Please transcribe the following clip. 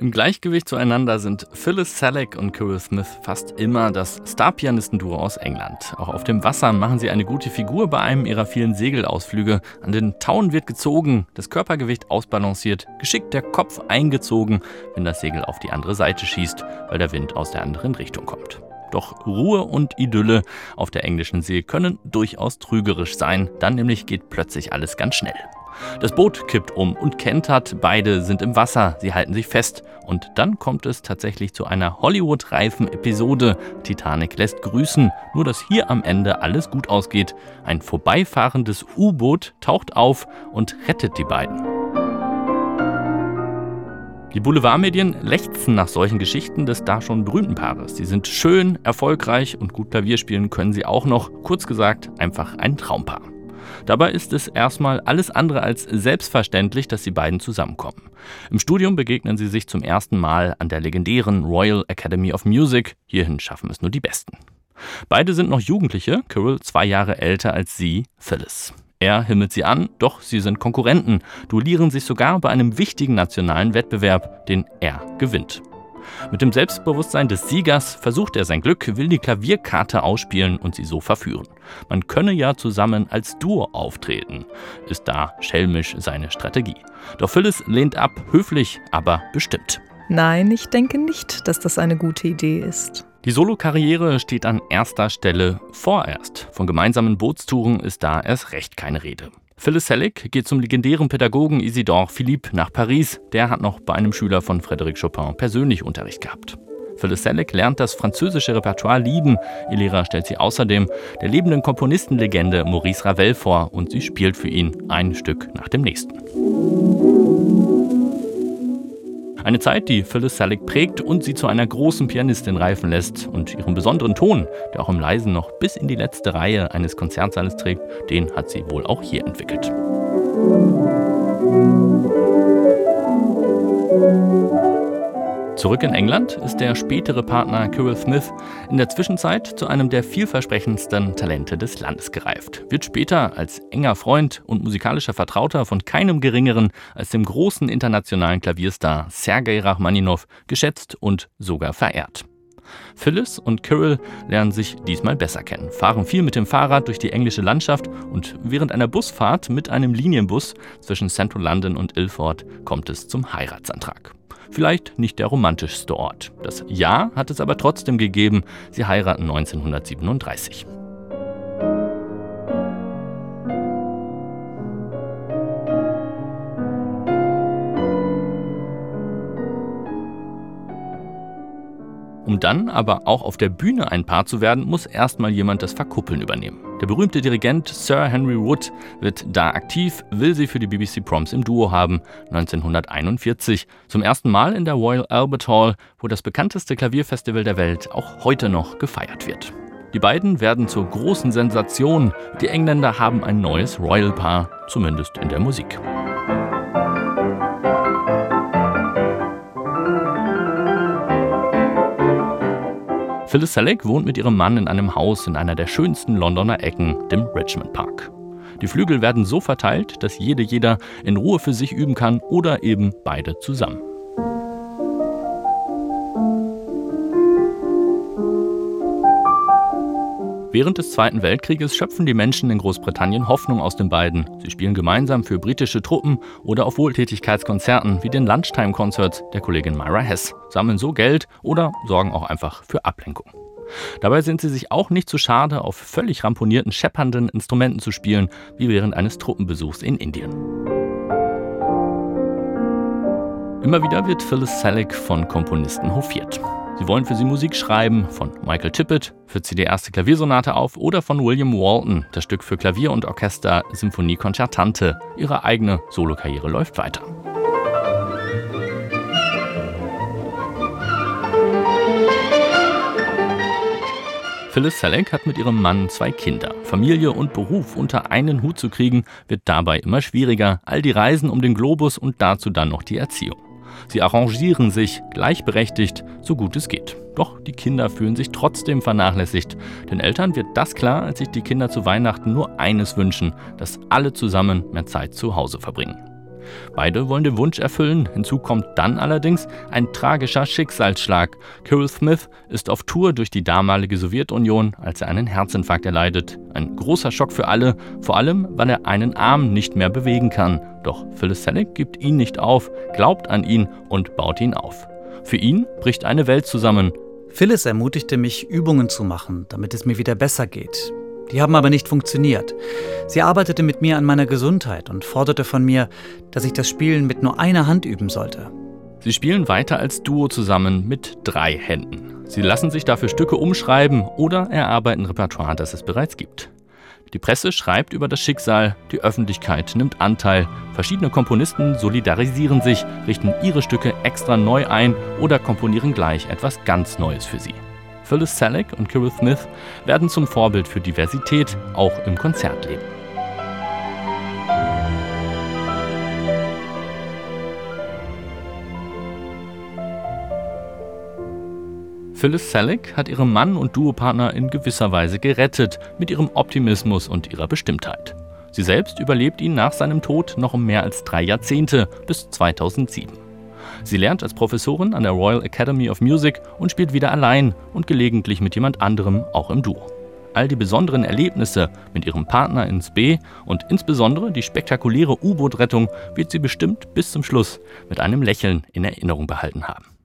Im Gleichgewicht zueinander sind Phyllis Selleck und Kirill Smith fast immer das Star-Pianistenduo aus England. Auch auf dem Wasser machen sie eine gute Figur bei einem ihrer vielen Segelausflüge. An den Tauen wird gezogen, das Körpergewicht ausbalanciert, geschickt der Kopf eingezogen, wenn das Segel auf die andere Seite schießt, weil der Wind aus der anderen Richtung kommt. Doch Ruhe und Idylle auf der englischen See können durchaus trügerisch sein, dann nämlich geht plötzlich alles ganz schnell. Das Boot kippt um und kentert, beide sind im Wasser, sie halten sich fest. Und dann kommt es tatsächlich zu einer Hollywood-reifen Episode. Titanic lässt grüßen, nur dass hier am Ende alles gut ausgeht. Ein vorbeifahrendes U-Boot taucht auf und rettet die beiden. Die Boulevardmedien lechzen nach solchen Geschichten des da schon berühmten Paares. Sie sind schön, erfolgreich und gut Klavier spielen können sie auch noch. Kurz gesagt, einfach ein Traumpaar. Dabei ist es erstmal alles andere als selbstverständlich, dass die beiden zusammenkommen. Im Studium begegnen sie sich zum ersten Mal an der legendären Royal Academy of Music. Hierhin schaffen es nur die Besten. Beide sind noch Jugendliche, Kirill zwei Jahre älter als sie, Phyllis. Er himmelt sie an, doch sie sind Konkurrenten, duellieren sich sogar bei einem wichtigen nationalen Wettbewerb, den er gewinnt. Mit dem Selbstbewusstsein des Siegers versucht er sein Glück, will die Klavierkarte ausspielen und sie so verführen. Man könne ja zusammen als Duo auftreten, ist da schelmisch seine Strategie. Doch Phyllis lehnt ab, höflich, aber bestimmt. Nein, ich denke nicht, dass das eine gute Idee ist. Die Solokarriere steht an erster Stelle vorerst. Von gemeinsamen Bootstouren ist da erst recht keine Rede. Phyllis Selleck geht zum legendären Pädagogen Isidore Philippe nach Paris. Der hat noch bei einem Schüler von Frédéric Chopin persönlich Unterricht gehabt. Phyllis Selleck lernt das französische Repertoire lieben. Ihr Lehrer stellt sie außerdem der lebenden Komponistenlegende Maurice Ravel vor und sie spielt für ihn ein Stück nach dem nächsten. Eine Zeit, die Phyllis Selleck prägt und sie zu einer großen Pianistin reifen lässt. Und ihren besonderen Ton, der auch im Leisen noch bis in die letzte Reihe eines Konzertsaales trägt, den hat sie wohl auch hier entwickelt. Zurück in England ist der spätere Partner Kirill Smith in der Zwischenzeit zu einem der vielversprechendsten Talente des Landes gereift. Wird später als enger Freund und musikalischer Vertrauter von keinem geringeren als dem großen internationalen Klavierstar Sergei Rachmaninow geschätzt und sogar verehrt. Phyllis und Kirill lernen sich diesmal besser kennen, fahren viel mit dem Fahrrad durch die englische Landschaft und während einer Busfahrt mit einem Linienbus zwischen Central London und Ilford kommt es zum Heiratsantrag. Vielleicht nicht der romantischste Ort. Das Ja hat es aber trotzdem gegeben. Sie heiraten 1937. Um dann aber auch auf der Bühne ein Paar zu werden, muss erstmal jemand das Verkuppeln übernehmen. Der berühmte Dirigent Sir Henry Wood wird da aktiv, will sie für die BBC Proms im Duo haben, 1941. Zum ersten Mal in der Royal Albert Hall, wo das bekannteste Klavierfestival der Welt auch heute noch gefeiert wird. Die beiden werden zur großen Sensation. Die Engländer haben ein neues Royal Paar, zumindest in der Musik. Phyllis Selleck wohnt mit ihrem Mann in einem Haus in einer der schönsten Londoner Ecken, dem Richmond Park. Die Flügel werden so verteilt, dass jede jeder in Ruhe für sich üben kann oder eben beide zusammen. Während des Zweiten Weltkrieges schöpfen die Menschen in Großbritannien Hoffnung aus den beiden. Sie spielen gemeinsam für britische Truppen oder auf Wohltätigkeitskonzerten wie den Lunchtime Concerts der Kollegin Myra Hess, sammeln so Geld oder sorgen auch einfach für Ablenkung. Dabei sind sie sich auch nicht zu schade, auf völlig ramponierten, scheppernden Instrumenten zu spielen, wie während eines Truppenbesuchs in Indien. Immer wieder wird Phyllis Selleck von Komponisten hofiert. Sie wollen für sie Musik schreiben, von Michael Tippett führt sie die erste Klaviersonate auf oder von William Walton, das Stück für Klavier und Orchester Symphonie Concertante. Ihre eigene Solokarriere läuft weiter. Phyllis Selleck hat mit ihrem Mann zwei Kinder. Familie und Beruf unter einen Hut zu kriegen, wird dabei immer schwieriger. All die Reisen um den Globus und dazu dann noch die Erziehung. Sie arrangieren sich gleichberechtigt, so gut es geht. Doch die Kinder fühlen sich trotzdem vernachlässigt. Den Eltern wird das klar, als sich die Kinder zu Weihnachten nur eines wünschen, dass alle zusammen mehr Zeit zu Hause verbringen. Beide wollen den Wunsch erfüllen. Hinzu kommt dann allerdings ein tragischer Schicksalsschlag. Kirill Smith ist auf Tour durch die damalige Sowjetunion, als er einen Herzinfarkt erleidet. Ein großer Schock für alle, vor allem, weil er einen Arm nicht mehr bewegen kann. Doch Phyllis Selleck gibt ihn nicht auf, glaubt an ihn und baut ihn auf. Für ihn bricht eine Welt zusammen. Phyllis ermutigte mich, Übungen zu machen, damit es mir wieder besser geht. Die haben aber nicht funktioniert. Sie arbeitete mit mir an meiner Gesundheit und forderte von mir, dass ich das Spielen mit nur einer Hand üben sollte. Sie spielen weiter als Duo zusammen mit drei Händen. Sie lassen sich dafür Stücke umschreiben oder erarbeiten Repertoire, das es bereits gibt. Die Presse schreibt über das Schicksal, die Öffentlichkeit nimmt Anteil, verschiedene Komponisten solidarisieren sich, richten ihre Stücke extra neu ein oder komponieren gleich etwas ganz Neues für sie. Phyllis Selleck und Kirill Smith werden zum Vorbild für Diversität, auch im Konzertleben. Phyllis Selleck hat ihren Mann und Duopartner in gewisser Weise gerettet mit ihrem Optimismus und ihrer Bestimmtheit. Sie selbst überlebt ihn nach seinem Tod noch um mehr als drei Jahrzehnte bis 2007. Sie lernt als Professorin an der Royal Academy of Music und spielt wieder allein und gelegentlich mit jemand anderem auch im Duo. All die besonderen Erlebnisse mit ihrem Partner ins B und insbesondere die spektakuläre U-Boot-Rettung wird sie bestimmt bis zum Schluss mit einem Lächeln in Erinnerung behalten haben.